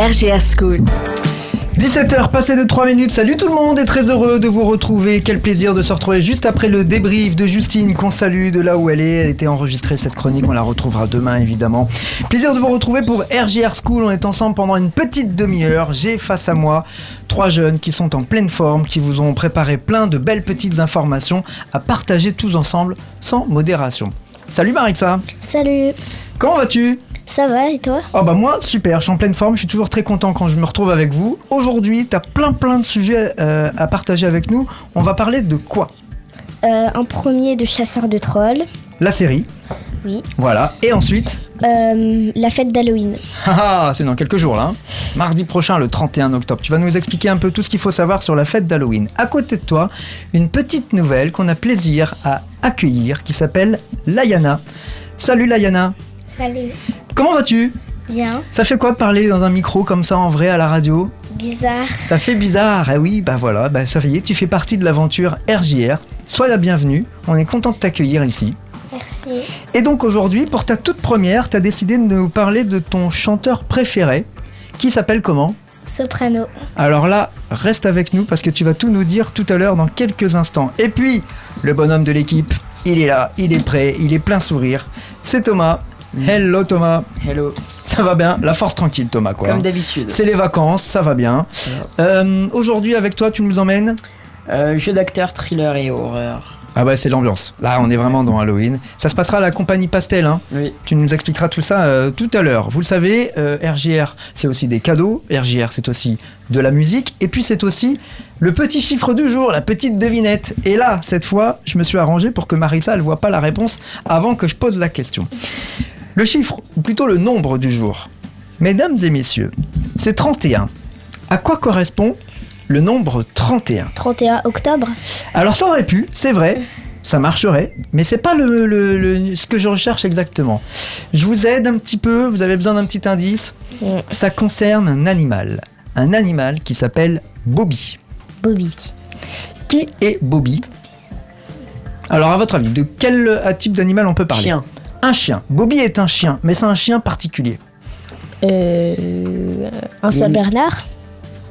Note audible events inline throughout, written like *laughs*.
RGR School. 17h passé de 3 minutes, salut tout le monde et très heureux de vous retrouver. Quel plaisir de se retrouver juste après le débrief de Justine qu'on salue de là où elle est. Elle était enregistrée cette chronique, on la retrouvera demain évidemment. Plaisir de vous retrouver pour RGR School, on est ensemble pendant une petite demi-heure. J'ai face à moi trois jeunes qui sont en pleine forme, qui vous ont préparé plein de belles petites informations à partager tous ensemble sans modération. Salut Marixa Salut, Comment vas-tu? Ça va et toi Oh bah moi super, je suis en pleine forme, je suis toujours très content quand je me retrouve avec vous. Aujourd'hui, tu as plein plein de sujets euh, à partager avec nous. On va parler de quoi euh, Un premier de chasseur de trolls, La série. Oui. Voilà. Et ensuite euh, la fête d'Halloween. Ah, ah, c'est dans quelques jours là. hein. Mardi prochain, le 31 octobre. Tu vas nous expliquer un peu tout ce qu'il faut savoir sur la fête d'Halloween. À côté de toi, une petite nouvelle qu'on a plaisir à accueillir qui s'appelle Layana. Salut Layana. Salut. Comment vas-tu? Bien. Ça fait quoi de parler dans un micro comme ça en vrai à la radio? Bizarre. Ça fait bizarre, eh oui, bah voilà, bah ça y est, tu fais partie de l'aventure RJR. Sois la bienvenue, on est content de t'accueillir ici. Merci. Et donc aujourd'hui, pour ta toute première, tu as décidé de nous parler de ton chanteur préféré, qui s'appelle comment? Soprano. Alors là, reste avec nous parce que tu vas tout nous dire tout à l'heure dans quelques instants. Et puis, le bonhomme de l'équipe, il est là, il est prêt, il est plein sourire. C'est Thomas. Hello Thomas, Hello, ça va bien? La force tranquille Thomas quoi. comme d'habitude. C'est les vacances, ça va bien. Euh, Aujourd'hui avec toi, tu nous emmènes? Euh, jeu d'acteur, thriller et horreur. Ah bah c'est l'ambiance. Là, on est vraiment dans Halloween. Ça se passera à la compagnie Pastel. Hein. Oui. Tu nous expliqueras tout ça euh, tout à l'heure. Vous le savez, euh, RGR, c'est aussi des cadeaux. RGR, c'est aussi de la musique. Et puis, c'est aussi le petit chiffre du jour, la petite devinette. Et là, cette fois, je me suis arrangé pour que Marissa, elle voit pas la réponse avant que je pose la question. Le chiffre, ou plutôt le nombre du jour. Mesdames et messieurs, c'est 31. À quoi correspond le nombre 31 31 octobre. alors ça aurait pu, c'est vrai, ça marcherait, mais c'est pas le, le- le- ce que je recherche exactement. Je vous aide un petit peu, vous avez besoin d'un petit indice. Ça concerne un animal, un animal qui s'appelle Bobby. Bobby. Qui est Bobby? Alors à votre avis, de quel type d'animal on peut parler? Chien. Un chien. Bobby est un chien, mais c'est un chien particulier. Euh, un Saint-Bernard.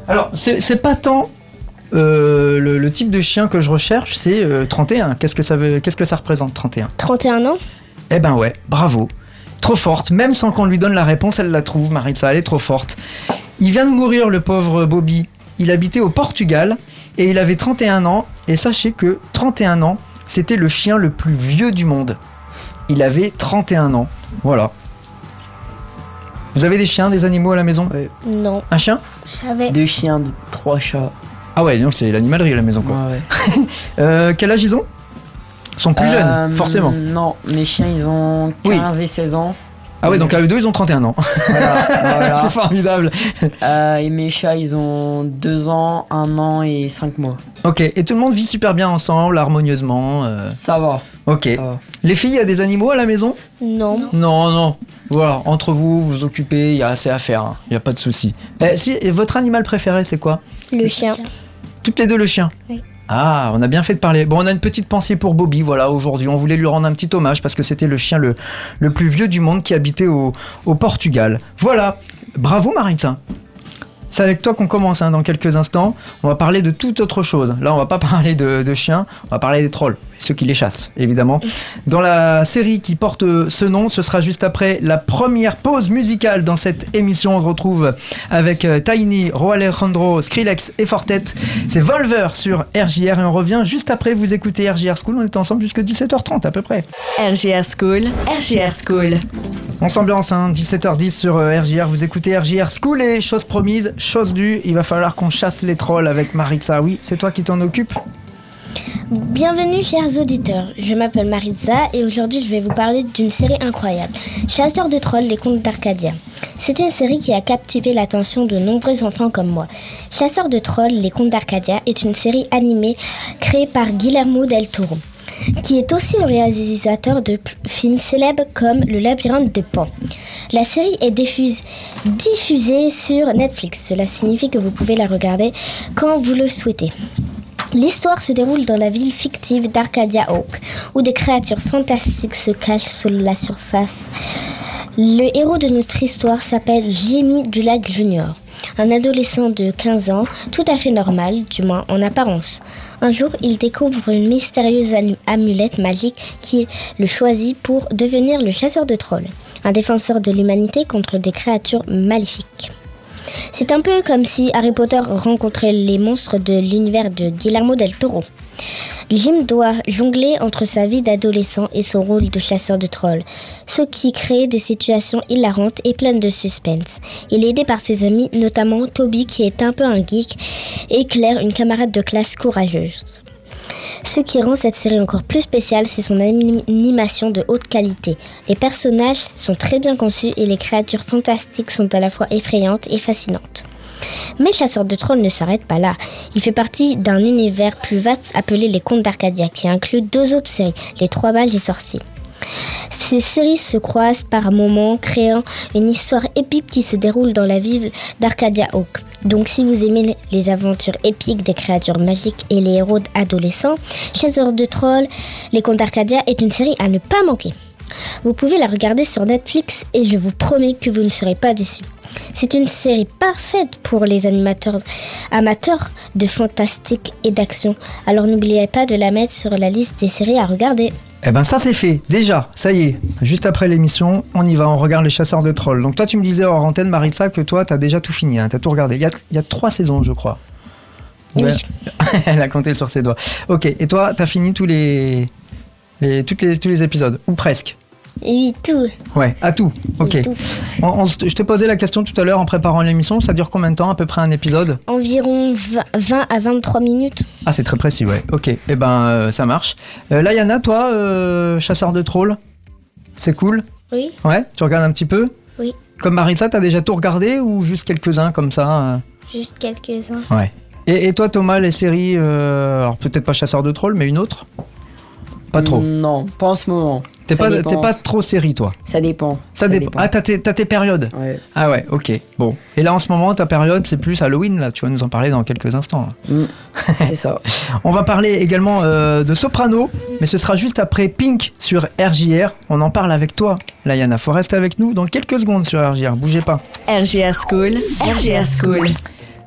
Alors c'est pas tant euh, le, le type de chien que je recherche, c'est euh, 31. Qu'est-ce que ça veut, qu'est-ce que ça représente 31 31 ans. Eh ben ouais, bravo. Trop forte, même sans qu'on lui donne la réponse, elle la trouve, Maritza, elle est trop forte. Il vient de mourir, le pauvre Bobby. Il habitait au Portugal et il avait 31 ans. Et sachez que 31 ans, c'était le chien le plus vieux du monde. Il avait 31 ans. Voilà. Vous avez des chiens, des animaux à la maison? Non. Un chien? J'avais. Deux chiens, deux- trois chats. Ah ouais, donc c'est l'animalerie à la maison quoi. Ouais, ouais. *laughs* Euh, quel âge ils ont? Ils sont plus Euh, jeunes, forcément. Non, mes chiens ils ont Oui. 15 et 16 ans. Ah ouais, donc à eux deux, ils ont 31 ans. Voilà, voilà. *laughs* c'est formidable. Euh, et mes chats ils ont 2 ans, 1 an et 5 mois. Ok, et tout le monde vit super bien ensemble, harmonieusement. euh, Ça va, Ok. ça va. Les filles, il y a des animaux à la maison? Non. Non, non. Voilà, entre vous, vous vous occupez, il y a assez à faire, il n'y a pas de souci. Eh, si, et votre animal préféré, c'est quoi? Le chien. Toutes les deux, le chien? Oui. Ah, on a bien fait de parler. Bon, on a une petite pensée pour Bobby, voilà, aujourd'hui. On voulait lui rendre un petit hommage parce que c'était le chien le, le plus vieux du monde qui habitait au, au Portugal. Voilà. Bravo, Maritza. C'est avec toi qu'on commence hein, dans quelques instants. On va parler de toute autre chose. Là, on va pas *laughs* parler de, de chiens, on va parler des trolls, ceux qui les chassent, évidemment. Dans la série qui porte ce nom, ce sera juste après la première pause musicale dans cette émission. On se retrouve avec euh, Tiny, Ro Alejandro, Skrillex et Fortet. C'est Volver sur RJR et on revient juste après. Vous écoutez RJR School. On est ensemble jusqu'à 17h30 à peu près. RGR School. RGR School. On s'ambiance, hein, 17h10 sur euh, RJR. Vous écoutez RJR School et chose promise, chose due. Il va falloir qu'on chasse les trolls avec Maritza. Oui, c'est toi qui t'en occupes Bienvenue chers auditeurs, je m'appelle Maritza et aujourd'hui je vais vous parler d'une série incroyable, Chasseurs de trolls, les contes d'Arcadia. C'est une série qui a captivé l'attention de nombreux enfants comme moi. Chasseurs de trolls, les contes d'Arcadia est une série animée créée par Guillermo del Toro, qui est aussi le réalisateur de films célèbres comme Le labyrinthe de Pan. La série est diffusée sur Netflix, cela signifie que vous pouvez la regarder quand vous le souhaitez. L'histoire se déroule dans la ville fictive d'Arcadia Oak, où des créatures fantastiques se cachent sous la surface. Le héros de notre histoire s'appelle Jimmy Dulac Jr., un adolescent de 15 ans, tout à fait normal, du moins en apparence. Un jour, il découvre une mystérieuse am- amulette magique qui le choisit pour devenir le chasseur de trolls, un défenseur de l'humanité contre des créatures maléfiques. C'est un peu comme si Harry Potter rencontrait les monstres de l'univers de Guillermo del Toro. Jim doit jongler entre sa vie d'adolescent et son rôle de chasseur de trolls, ce qui crée des situations hilarantes et pleines de suspense. Il est aidé par ses amis, notamment Toby qui est un peu un geek, et Claire, une camarade de classe courageuse. Ce qui rend cette série encore plus spéciale, c'est son anim- animation de haute qualité. Les personnages sont très bien conçus et les créatures fantastiques sont à la fois effrayantes et fascinantes. Mais Chasseur de Trolls ne s'arrête pas là. Il fait partie d'un univers plus vaste appelé les Contes d'Arcadia, qui inclut deux autres séries, Les Trois Mages et Sorciers. Ces séries se croisent par moments, créant une histoire épique qui se déroule dans la ville d'Arcadia Oak. Donc si vous aimez les aventures épiques des créatures magiques et les héros adolescents, Chasseur de Trolls, Les Contes d'Arcadia est une série à ne pas manquer. Vous pouvez la regarder sur Netflix et je vous promets que vous ne serez pas déçus. C'est une série parfaite pour les animateurs amateurs de fantastique et d'action. Alors n'oubliez pas de la mettre sur la liste des séries à regarder. Eh ben ça c'est fait, déjà, ça y est. Juste après l'émission, on y va, on regarde les chasseurs de trolls. Donc toi tu me disais hors antenne Maritza que toi t'as déjà tout fini, hein, t'as tout regardé. Il y a, il y a trois saisons je crois. Oui. *laughs* Elle a compté sur ses doigts. Ok, et toi t'as fini tous les, les, toutes les, tous les épisodes, ou presque? Oui, tout. Ouais, à tout. Ok. Oui, tout. On- on se- je t'ai posé la question tout à l'heure en préparant l'émission, ça dure combien de temps à peu près un épisode? Environ 20 20 à 23 minutes. Ah c'est très précis, ouais. Ok, eh ben euh, ça marche. Euh, là Yana, toi, euh, chasseur de trolls, c'est cool? Oui. Ouais, tu regardes un petit peu? Oui. Comme Maritza, t'as déjà tout regardé ou juste quelques-uns comme ça euh? Juste quelques-uns. Ouais. Et, et toi Thomas, les séries, alors peut-être pas chasseur de trolls, mais une autre? Pas trop. Non, pas en ce moment. T'es Ça pas, dépend. t'es pas trop série toi Ça dépend. Ça, dépend. Ah, t'as tes, t'as tes périodes Ouais. Ah ouais, ok. Bon. Et là en ce moment, ta période, c'est plus Halloween, là. Tu vas nous en parler dans quelques instants. Mm. C'est ça. *laughs* On va parler également euh, de Soprano, mais ce sera juste après Pink sur RJR. On en parle avec toi, Layana. Faut rester avec nous dans quelques secondes sur RJR. Bougez pas. RGR School, RGR School.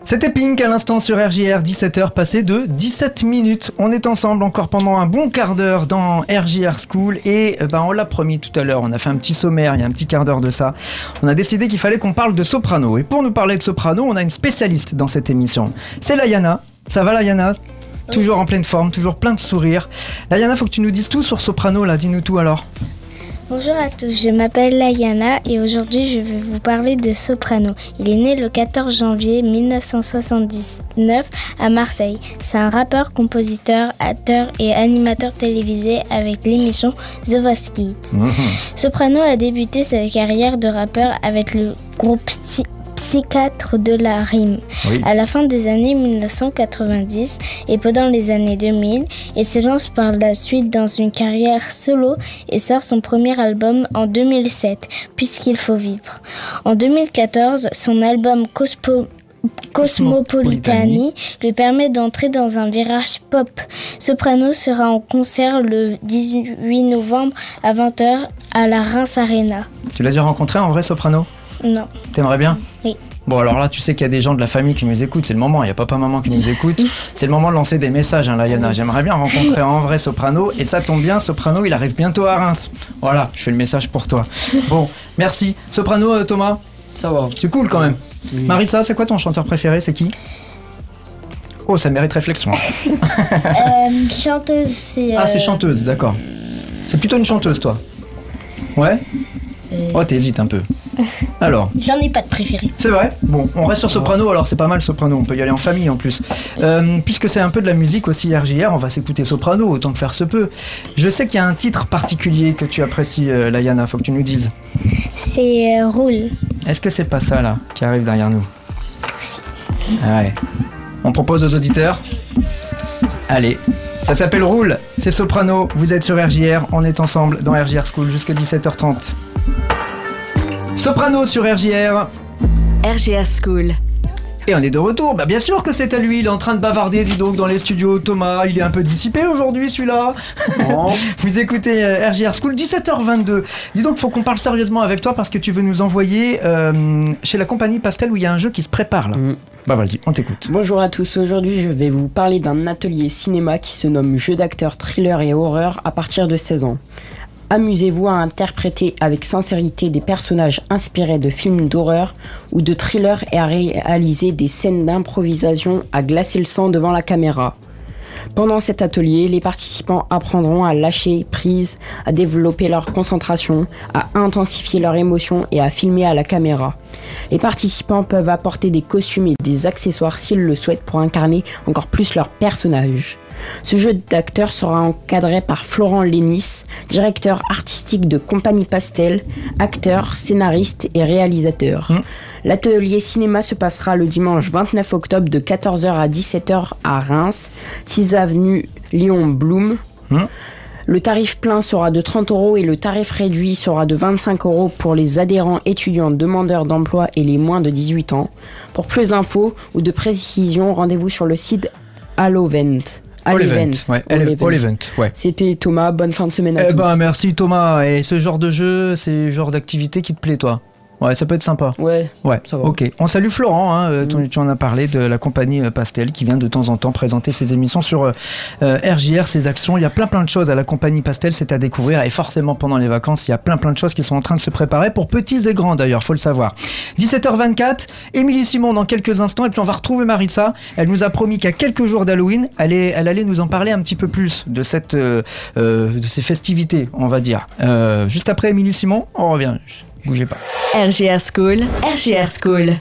C'était Pink à l'instant sur RJR, 17h passé de 17 minutes. On est ensemble encore pendant un bon quart d'heure dans RJR School et euh, ben, on l'a promis tout à l'heure, on a fait un petit sommaire il y a un petit quart d'heure de ça. On a décidé qu'il fallait qu'on parle de soprano et pour nous parler de soprano, on a une spécialiste dans cette émission. C'est Layana. Ça va Layana? Toujours en pleine forme, toujours plein de sourires. Layana, faut que tu nous dises tout sur soprano là, dis-nous tout alors. Bonjour à tous, je m'appelle Layana et aujourd'hui je vais vous parler de Soprano. Il est né le 14 janvier 1979 à Marseille. C'est un rappeur, compositeur, acteur et animateur télévisé avec l'émission The Voice Kids. Soprano a débuté sa carrière de rappeur avec le groupe Psychiatre de la rime. Oui. À la fin des années 1990 et pendant les années 2000, il se lance par la suite dans une carrière solo et sort son premier album en 2007, Puisqu'il faut vivre. En 2014, son album Cospo- Cosmopolitani lui permet d'entrer dans un virage pop. Soprano sera en concert le 18 novembre à 20h à la Reims Arena. Tu l'as déjà rencontré en vrai soprano? Non. T'aimerais bien Oui. Bon alors là tu sais qu'il y a des gens de la famille qui nous écoutent, c'est le moment, il y a papa maman qui nous écoute, c'est le moment de lancer des messages hein, Layana, j'aimerais bien rencontrer en vrai Soprano et ça tombe bien, Soprano il arrive bientôt à Reims. Voilà, je fais le message pour toi. Bon, merci. Soprano euh, Thomas, Ça va. tu cool quand même. Oui. Maritza, c'est quoi ton chanteur préféré, c'est qui? Oh, ça mérite réflexion. *laughs* Euh, chanteuse, c'est. Ah, c'est euh, chanteuse, d'accord. C'est plutôt une chanteuse toi Ouais? Oh, t'hésites un peu. *laughs* Alors, J'en ai pas de préféré. C'est vrai Bon, on reste sur soprano, alors c'est pas mal soprano, on peut y aller en famille en plus. Euh, puisque c'est un peu de la musique aussi RJR, on va s'écouter soprano, autant que faire se peut. Je sais qu'il y a un titre particulier que tu apprécies, euh, Layana, faut que tu nous dises. C'est euh, Roule. Est-ce que c'est pas ça là qui arrive derrière nous Ah Ouais. On propose aux auditeurs Allez. Ça s'appelle Roule, c'est soprano, vous êtes sur RJR, on est ensemble dans RJR School jusqu'à 17h30. Soprano sur RJR. RGR School. Et on est de retour. Bah bien sûr que c'est à lui. Il est en train de bavarder, dis donc, dans les studios. Thomas, il est un peu dissipé aujourd'hui, celui-là. *laughs* Vous écoutez euh, RJR School, 17h22. Dis donc, faut qu'on parle sérieusement avec toi parce que tu veux nous envoyer euh, chez la compagnie Pastel où il y a un jeu qui se prépare là. Mm. Bah vas-y, on t'écoute. Bonjour à tous, aujourd'hui je vais vous parler d'un atelier cinéma qui se nomme Jeu d'acteur, thriller et horreur à partir de 16 ans. Amusez-vous à interpréter avec sincérité des personnages inspirés de films d'horreur ou de thrillers et à réaliser des scènes d'improvisation à glacer le sang devant la caméra. Pendant cet atelier, les participants apprendront à lâcher prise, à développer leur concentration, à intensifier leurs émotions et à filmer à la caméra. Les participants peuvent apporter des costumes et des accessoires s'ils le souhaitent pour incarner encore plus leur personnage. Ce jeu d'acteur sera encadré par Florent Lénis, directeur artistique de Compagnie Pastel, acteur, scénariste et réalisateur. Mm. L'atelier cinéma se passera le dimanche 29 octobre de 14h à 17h à Reims, 6 avenue Léon Blum. Mm. Le tarif plein sera de 30 euros et le tarif réduit sera de 25 euros pour les adhérents étudiants demandeurs d'emploi et les moins de 18 ans. Pour plus d'infos ou de précisions, rendez-vous sur le site Allovent. All event. Ouais, All all Event. all event, ouais. C'était Thomas, bonne fin de semaine à Eh tous. ben merci Thomas. Et ce genre de jeu, c'est le genre d'activité qui te plaît toi? Ouais, ça peut être sympa. Ouais, Ouais, Ça va. ok. On salue Florent, hein, euh, tu- Mm. tu en as parlé de la compagnie euh, Pastel qui vient de temps en temps présenter ses émissions sur euh, euh, RJR, ses actions. Il y a plein plein de choses à la compagnie Pastel, c'est à découvrir. Et forcément, pendant les vacances, il y a plein plein de choses qui sont en train de se préparer pour petits et grands d'ailleurs, faut le savoir. 17h24, Émilie Simon dans quelques instants. Et puis on va retrouver Marissa. Elle nous a promis qu'à quelques jours d'Halloween, elle, est- elle allait nous en parler un petit peu plus de, cette, euh, euh, de ces festivités, on va dire. Euh, juste après Émilie Simon, on revient. Bougez pas. RJR School, RJR School.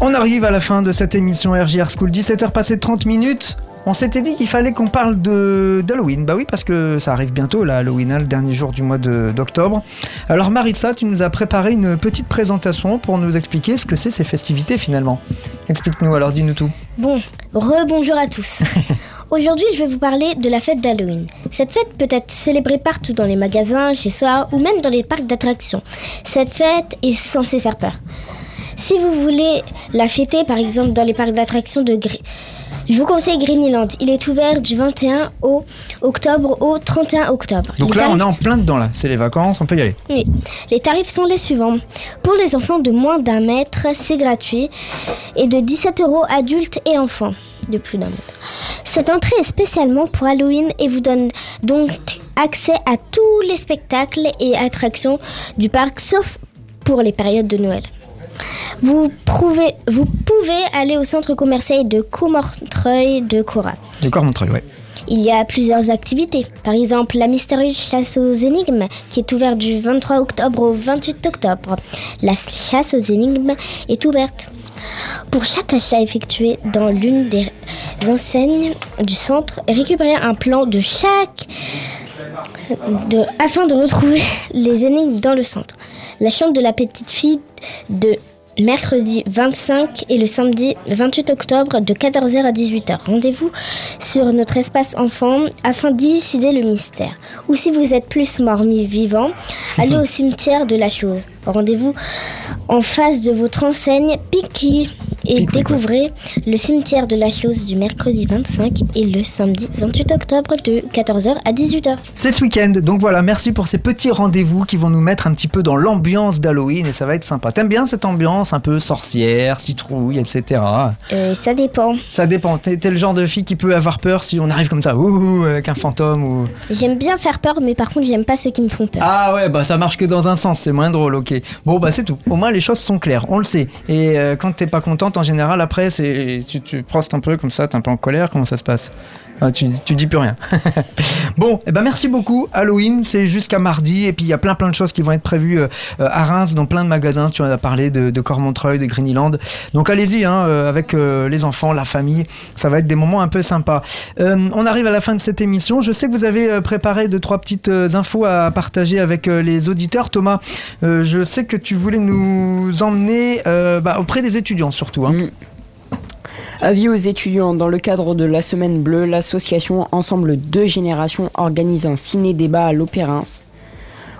On arrive à la fin de cette émission RJR School, 17h passé de 30 minutes. On s'était dit qu'il fallait qu'on parle de d'Halloween. Bah oui, parce que ça arrive bientôt, là, Halloween, hein, le dernier jour du mois de- d'octobre. Alors Maritza, tu nous as préparé une petite présentation pour nous expliquer ce que c'est ces festivités finalement. Explique-nous, alors dis-nous tout. Bon, rebonjour à tous. *laughs* Aujourd'hui, je vais vous parler de la fête d'Halloween. Cette fête peut être célébrée partout dans les magasins, chez soi ou même dans les parcs d'attractions. Cette fête est censée faire peur. Si vous voulez la fêter, par exemple, dans les parcs d'attractions de Gri- je vous conseille Greenland. Il est ouvert du 21 au octobre au 31 octobre. Donc Les là, on est en plein dedans, là. C'est les vacances, on peut y aller. oui. Les tarifs sont les suivants. Pour les enfants de moins d'un mètre, c'est gratuit. Et de 17 euros adultes et enfants de plus d'un mètre. Cette entrée est spécialement pour Halloween et vous donne donc accès à tous les spectacles et attractions du parc, sauf pour les périodes de Noël. Vous, prouvez- vous pouvez aller au centre commercial de Courmontreuil de Cora. Montreuil, ouais. Il y a plusieurs activités. Par exemple, la mystérieuse chasse aux énigmes qui est ouverte du 23 octobre au 28 octobre. La chasse aux énigmes est ouverte. Pour chaque achat effectué dans l'une des enseignes du centre, récupérez un plan de chaque afin de retrouver les énigmes dans le centre. La chambre de la petite fille de mercredi 25 et le samedi 28 octobre de 14h à 18h. Rendez-vous sur notre espace enfant afin d'élucider le mystère. Ou si vous êtes plus mort-mi vivant, *laughs* allez au cimetière de la chose. Rendez-vous en face de votre enseigne Piki et découvrez le cimetière de la chose du mercredi 25 et le samedi 28 octobre de 14h à 18h. C'est ce week-end, donc voilà, merci pour ces petits rendez-vous qui vont nous mettre un petit peu dans l'ambiance d'Halloween et ça va être sympa. T'aimes bien cette ambiance? Un peu sorcière, citrouille, etc. Euh, ça dépend. Ça dépend, t'es t'es le genre de fille qui peut avoir peur si on arrive comme ça, ouh, avec un fantôme ou... J'aime bien faire peur, mais par contre, j'aime pas ceux qui me font peur. Ah ouais, bah ça marche que dans un sens, c'est moins drôle, ok. Bon bah c'est tout, au moins les choses sont claires, on le sait. Et euh, quand t'es pas contente, en général, après, c'est tu, tu prostes un peu comme ça, t'es un peu en colère, comment ça se passe? Ah, tu, tu dis plus rien. *laughs* bon, et ben merci beaucoup. Halloween, c'est jusqu'à mardi, et puis il y a plein plein de choses qui vont être prévues euh, euh, à Reims, dans plein de magasins. Tu en as parlé de, de Cormontreuil, de Greenland. Donc allez-y, hein, euh, avec euh, les enfants, la famille, ça va être des moments un peu sympas. Euh, on arrive à la fin de cette émission. Je sais que vous avez préparé deux trois petites infos à partager avec les auditeurs. Thomas, je sais que tu voulais nous emmener bah, auprès des étudiants surtout. Hein. Mm. Avis aux étudiants, dans le cadre de la Semaine Bleue, l'association Ensemble Deux Générations organise un ciné-débat à l'Opérance.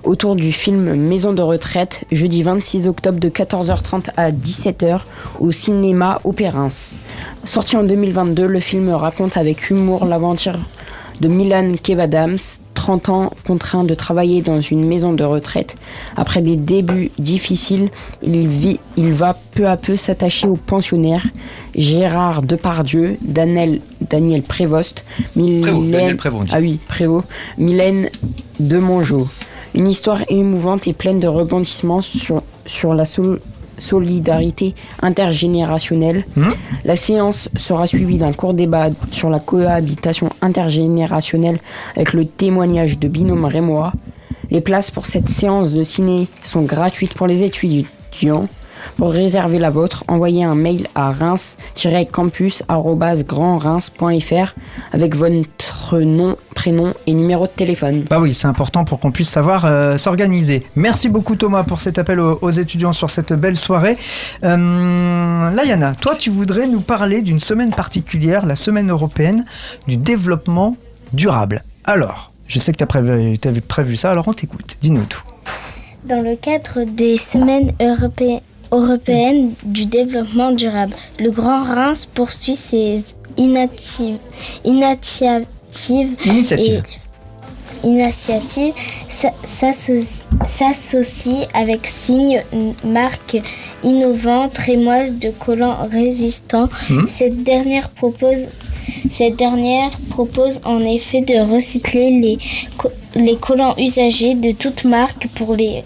autour du film Maison de retraite, jeudi 26 octobre de 14h30 à 17h au cinéma Opérance. Sorti en 2022, le film raconte avec humour l'aventure de Milan Kevadams, 30 ans contraint de travailler dans une maison de retraite. Après des débuts difficiles, il, vit, il va peu à peu s'attacher aux pensionnaires Gérard Depardieu, Daniel, Daniel Prévost, Prévost, Daniel Prévost, ah oui, Prévost, Mylène Demongeau. Une histoire émouvante et pleine de rebondissements sur, sur la sol- solidarité intergénérationnelle. Hmm? La séance sera suivie d'un court débat sur la cohabitation intergénérationnelle avec le témoignage de binôme rémois. Les places pour cette séance de ciné sont gratuites pour les étudiants. Pour réserver la vôtre, envoyez un mail à reims-campus.grandreims.fr avec votre nom, prénom et numéro de téléphone. Bah oui, c'est important pour qu'on puisse savoir euh, s'organiser. Merci beaucoup Thomas pour cet appel aux, aux étudiants sur cette belle soirée. Euh, Layana, toi tu voudrais nous parler d'une semaine particulière, la semaine européenne du développement durable. Alors, je sais que tu as prévu, ça, alors on t'écoute, dis-nous tout. Dans le cadre des semaines europé- européennes du développement durable, le Grand Reims poursuit ses initiatives Initiative. s'associe avec Signe, marque innovante rémoise de collants résistants. Mhm. Cette dernière propose cette dernière propose en effet de recycler les, les collants usagés de toutes marques pour les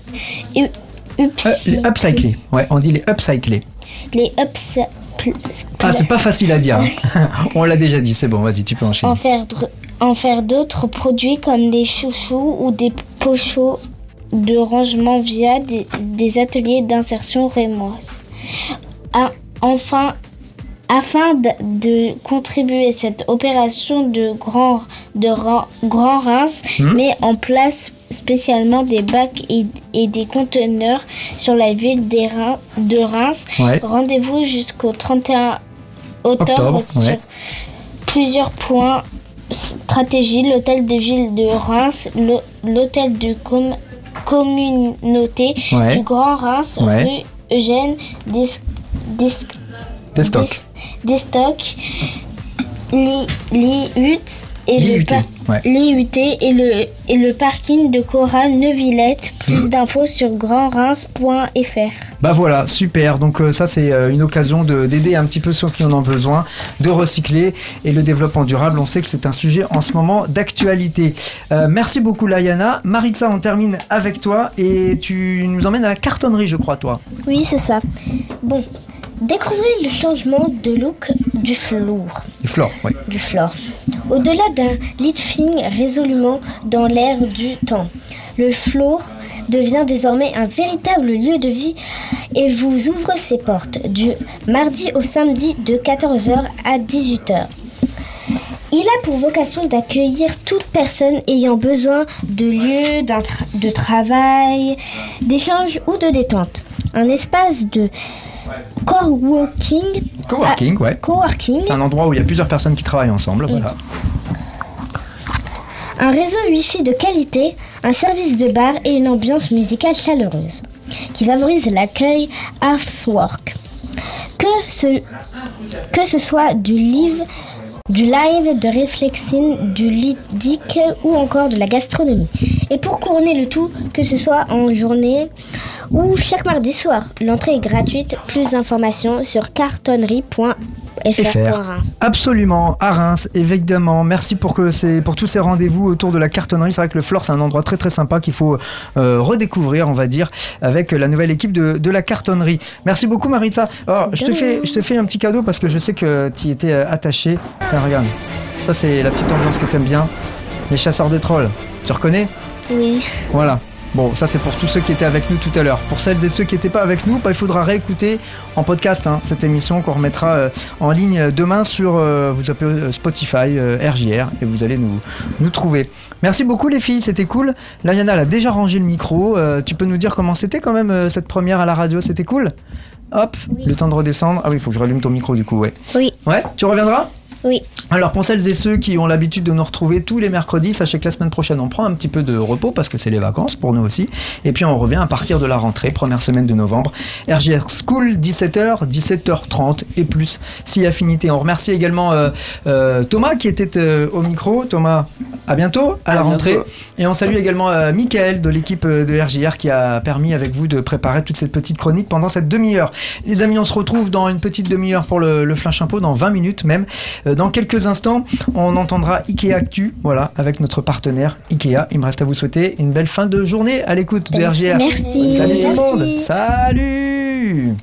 Euh, les upcyclés, ouais, on dit les upcyclés. les ups- Ah, c'est pas facile à dire. hein. *laughs* on l'a déjà dit, c'est bon, vas-y, tu peux enchaîner. en faire, en faire d'autres produits comme des chouchous ou des pochots de rangement via des, des ateliers d'insertion rémoise. Ah, enfin, afin de, de contribuer à cette opération de Grand, de Grand Reims, Hmm. met en place spécialement des bacs et, et des conteneurs sur la ville des Reins- de Reims. Ouais. Rendez-vous jusqu'au 31 octobre, Octobre, sur ouais. plusieurs points stratégie, l'hôtel de ville de Reims, l'hôtel de com- communauté Ouais. du Grand Reims, rue Eugène des, des, Des stocks. des, des stocks, les, les huttes et le ouais. l'IUT et le, et le parking de Cora Neuvillette. Plus d'infos sur grandreims.fr. Bah voilà, super. Donc euh, ça c'est euh, une occasion de- d'aider un petit peu ceux qui en ont besoin, de recycler et le développement durable. On sait que c'est un sujet en ce moment d'actualité. Euh, merci beaucoup Layana. Maritza, on termine avec toi et tu nous emmènes à la cartonnerie, je crois, toi. Oui, c'est ça. Bon, découvrez le changement de look du flour. Et Flore, oui. du flore. Au-delà d'un lifting résolument dans l'air du temps, le floor devient désormais un véritable lieu de vie et vous ouvre ses portes du mardi au samedi de 14h à 18h. Il a pour vocation d'accueillir toute personne ayant besoin de tra- de travail, d'échange ou de détente. Un espace de coworking, Coworking, ouais. coworking C'est un endroit où il y a plusieurs personnes qui travaillent ensemble. Voilà. un réseau Wi-Fi de qualité, un service de bar et une ambiance musicale chaleureuse qui favorise l'accueil Artwork. Que ce, que ce soit du live, du live, de réflexine, du ludique ou encore de la gastronomie. Et pour couronner le tout, que ce soit en journée ou chaque mardi soir, l'entrée est gratuite. Plus d'informations sur cartonnerie.fr. FR. Absolument, à Reims, évidemment. Merci pour, que c'est, pour tous ces rendez-vous autour de la cartonnerie. C'est vrai que le Flore, c'est un endroit très très sympa qu'il faut euh, redécouvrir, on va dire, avec la nouvelle équipe de, de la cartonnerie. Merci beaucoup, Maritza. Alors, je, te fais, je te fais un petit cadeau parce que je sais que tu y étais euh, attaché. Tiens, regarde, ça c'est la petite ambiance que t'aimes bien. Les chasseurs de trolls. Tu reconnais? Oui. Voilà. Bon, ça c'est pour tous ceux qui étaient avec nous tout à l'heure. Pour celles et ceux qui n'étaient pas avec nous, bah, il faudra réécouter en podcast hein, cette émission qu'on remettra euh, en ligne demain sur euh, vous tapez euh, Spotify, euh, RJR et vous allez nous, nous trouver. Merci beaucoup les filles, c'était cool. Lariana elle a déjà rangé le micro. Euh, tu peux nous dire comment c'était quand même euh, cette première à la radio? C'était cool? Hop, le temps de redescendre. Ah oui, il faut que je rallume ton micro du coup, ouais. Oui. Ouais, tu reviendras? Oui. Alors pour celles et ceux qui ont l'habitude de nous retrouver tous les mercredis, sachez que la semaine prochaine on prend un petit peu de repos parce que c'est les vacances pour nous aussi. Et puis on revient à partir de la rentrée, première semaine de novembre. RGR School, 17h, 17h30 et plus si affinité. On remercie également euh, euh, Thomas qui était euh, au micro. Thomas, à bientôt à, la rentrée. bientôt. Et on salue également euh, Mickaël de l'équipe de RJR qui a permis avec vous de préparer toute cette petite chronique pendant cette demi-heure. Les amis, on se retrouve dans une petite demi-heure pour le, le flash info, dans 20 minutes même. Euh, dans quelques instants, on entendra Ikea Actu, voilà, avec notre partenaire Ikea. Il me reste à vous souhaiter une belle fin de journée à l'écoute de RJR. Merci. Salut tout le monde. Salut